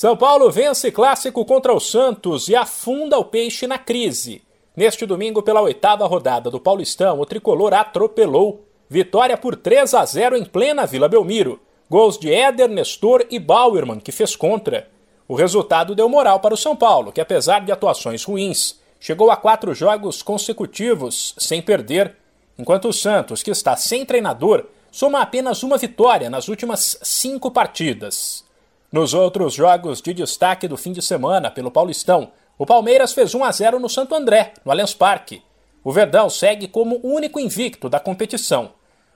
São Paulo vence clássico contra o Santos e afunda o peixe na crise. Neste domingo, pela oitava rodada do Paulistão, o tricolor atropelou. Vitória por 3 a 0 em plena Vila Belmiro. Gols de Éder, Nestor e Bauerman, que fez contra. O resultado deu moral para o São Paulo, que apesar de atuações ruins, chegou a quatro jogos consecutivos sem perder, enquanto o Santos, que está sem treinador, soma apenas uma vitória nas últimas cinco partidas. Nos outros jogos de destaque do fim de semana pelo Paulistão, o Palmeiras fez 1 a 0 no Santo André, no Allianz Parque. O Verdão segue como o único invicto da competição.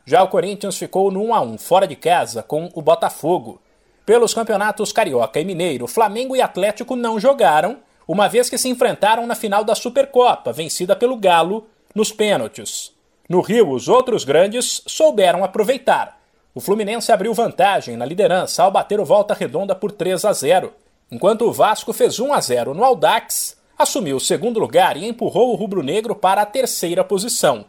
Já o Corinthians ficou no 1 a 1 fora de casa com o Botafogo. Pelos campeonatos Carioca e Mineiro, Flamengo e Atlético não jogaram, uma vez que se enfrentaram na final da Supercopa, vencida pelo Galo, nos pênaltis. No Rio, os outros grandes souberam aproveitar o Fluminense abriu vantagem na liderança ao bater o volta redonda por 3 a 0, enquanto o Vasco fez 1 a 0 no Aldax, assumiu o segundo lugar e empurrou o rubro-negro para a terceira posição.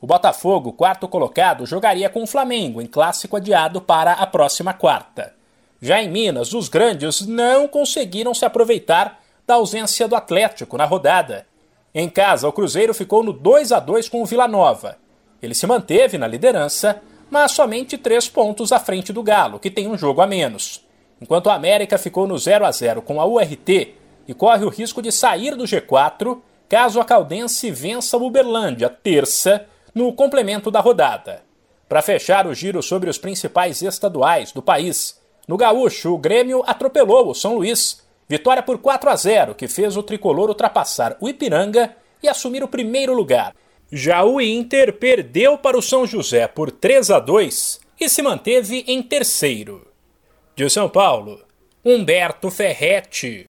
O Botafogo, quarto colocado, jogaria com o Flamengo em clássico adiado para a próxima quarta. Já em Minas, os grandes não conseguiram se aproveitar da ausência do Atlético na rodada. Em casa, o Cruzeiro ficou no 2 a 2 com o Vila Nova. Ele se manteve na liderança mas somente três pontos à frente do Galo, que tem um jogo a menos. Enquanto a América ficou no 0 a 0 com a URT e corre o risco de sair do G4 caso a Caldense vença o Uberlândia terça no complemento da rodada. Para fechar o giro sobre os principais estaduais do país, no Gaúcho, o Grêmio atropelou o São Luís. Vitória por 4 a 0, que fez o tricolor ultrapassar o Ipiranga e assumir o primeiro lugar. Já o Inter perdeu para o São José por 3 a 2 e se manteve em terceiro. De São Paulo, Humberto Ferretti.